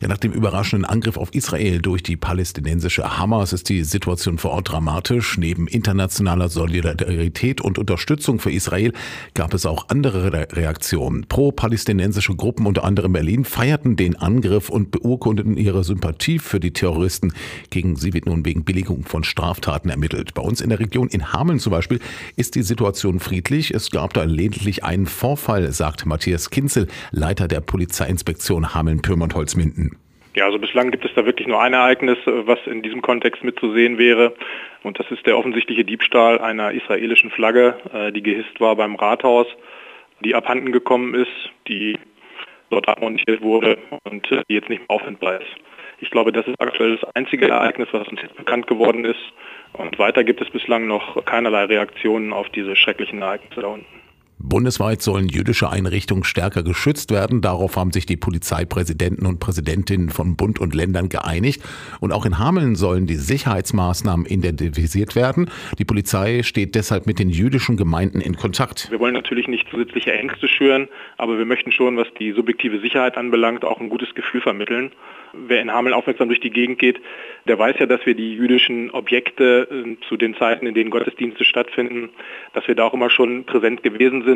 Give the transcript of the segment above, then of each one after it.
Ja, nach dem überraschenden Angriff auf Israel durch die palästinensische Hamas ist die Situation vor Ort dramatisch. Neben internationaler Solidarität und Unterstützung für Israel gab es auch andere Reaktionen. Pro-palästinensische Gruppen, unter anderem Berlin, feierten den Angriff und beurkundeten ihre Sympathie für die Terroristen. Gegen sie wird nun wegen Billigung von Straftaten ermittelt. Bei uns in der Region in Hameln zum Beispiel ist die Situation friedlich. Es gab da lediglich einen Vorfall, sagt Matthias Kinzel, Leiter der Polizeiinspektion Hameln-Pyrmont-Holzminden. Ja, also bislang gibt es da wirklich nur ein Ereignis, äh, was in diesem Kontext mitzusehen wäre. Und das ist der offensichtliche Diebstahl einer israelischen Flagge, äh, die gehisst war beim Rathaus, die abhanden gekommen ist, die dort abmontiert wurde und äh, die jetzt nicht mehr auffindbar ist. Ich glaube, das ist aktuell das einzige Ereignis, was uns jetzt bekannt geworden ist. Und weiter gibt es bislang noch keinerlei Reaktionen auf diese schrecklichen Ereignisse da unten. Bundesweit sollen jüdische Einrichtungen stärker geschützt werden. Darauf haben sich die Polizeipräsidenten und Präsidentinnen von Bund und Ländern geeinigt. Und auch in Hameln sollen die Sicherheitsmaßnahmen identifiziert werden. Die Polizei steht deshalb mit den jüdischen Gemeinden in Kontakt. Wir wollen natürlich nicht zusätzliche Ängste schüren, aber wir möchten schon, was die subjektive Sicherheit anbelangt, auch ein gutes Gefühl vermitteln. Wer in Hameln aufmerksam durch die Gegend geht, der weiß ja, dass wir die jüdischen Objekte äh, zu den Zeiten, in denen Gottesdienste stattfinden, dass wir da auch immer schon präsent gewesen sind.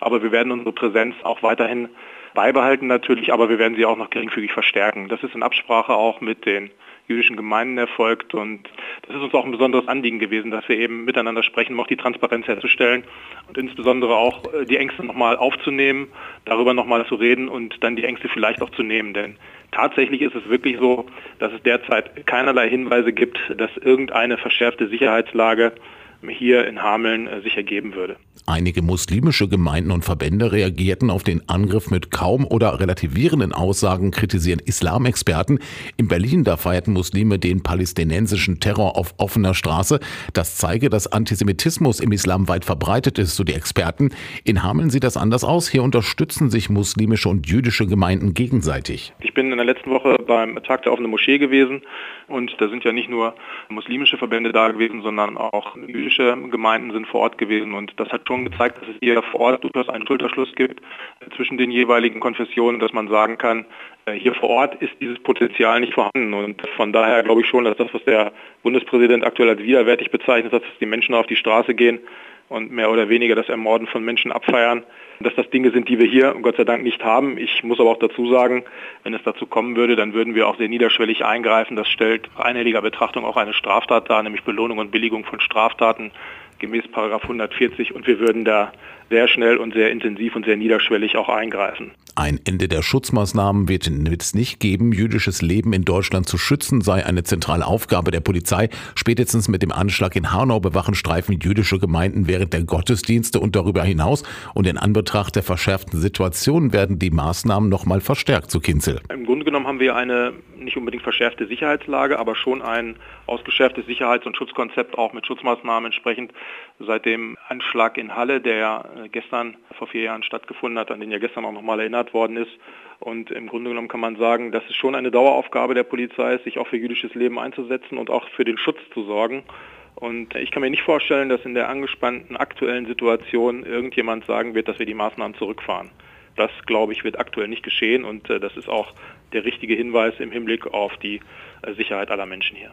Aber wir werden unsere Präsenz auch weiterhin beibehalten natürlich, aber wir werden sie auch noch geringfügig verstärken. Das ist in Absprache auch mit den jüdischen Gemeinden erfolgt und das ist uns auch ein besonderes Anliegen gewesen, dass wir eben miteinander sprechen, um auch die Transparenz herzustellen und insbesondere auch äh, die Ängste nochmal aufzunehmen, darüber nochmal zu reden und dann die Ängste vielleicht auch zu nehmen, denn tatsächlich ist es wirklich so, dass es derzeit keinerlei Hinweise gibt, dass irgendeine verschärfte Sicherheitslage hier in Hameln äh, sich ergeben würde. Einige muslimische Gemeinden und Verbände reagierten auf den Angriff mit kaum oder relativierenden Aussagen, kritisieren Islamexperten. In Berlin, da feierten Muslime den palästinensischen Terror auf offener Straße. Das zeige, dass Antisemitismus im Islam weit verbreitet ist, so die Experten. In Hameln sieht das anders aus. Hier unterstützen sich muslimische und jüdische Gemeinden gegenseitig. Ich bin in der letzten Woche beim Tag der offenen Moschee gewesen und da sind ja nicht nur muslimische Verbände da gewesen, sondern auch jüdische Gemeinden sind vor Ort gewesen und das hat schon gezeigt, dass es hier vor Ort durchaus einen Schulterschluss gibt zwischen den jeweiligen Konfessionen, dass man sagen kann, äh, hier vor Ort ist dieses Potenzial nicht vorhanden und von daher glaube ich schon, dass das, was der Bundespräsident aktuell als widerwärtig bezeichnet hat, dass die Menschen auf die Straße gehen und mehr oder weniger das Ermorden von Menschen abfeiern, dass das Dinge sind, die wir hier Gott sei Dank nicht haben. Ich muss aber auch dazu sagen, wenn es dazu kommen würde, dann würden wir auch sehr niederschwellig eingreifen. Das stellt einhelliger Betrachtung auch eine Straftat dar, nämlich Belohnung und Billigung von Straftaten gemäß 140 und wir würden da sehr schnell und sehr intensiv und sehr niederschwellig auch eingreifen. Ein Ende der Schutzmaßnahmen wird es nicht geben. Jüdisches Leben in Deutschland zu schützen sei eine zentrale Aufgabe der Polizei. Spätestens mit dem Anschlag in Hanau bewachen Streifen jüdische Gemeinden während der Gottesdienste und darüber hinaus. Und in Anbetracht der verschärften Situation werden die Maßnahmen nochmal verstärkt zu Kinzel. Im haben wir eine nicht unbedingt verschärfte Sicherheitslage, aber schon ein ausgeschärftes Sicherheits- und Schutzkonzept auch mit Schutzmaßnahmen entsprechend. Seit dem Anschlag in Halle, der äh, gestern vor vier Jahren stattgefunden hat, an den ja gestern auch nochmal erinnert worden ist. Und im Grunde genommen kann man sagen, dass es schon eine Daueraufgabe der Polizei ist, sich auch für jüdisches Leben einzusetzen und auch für den Schutz zu sorgen. Und ich kann mir nicht vorstellen, dass in der angespannten aktuellen Situation irgendjemand sagen wird, dass wir die Maßnahmen zurückfahren. Das, glaube ich, wird aktuell nicht geschehen und äh, das ist auch der richtige Hinweis im Hinblick auf die äh, Sicherheit aller Menschen hier.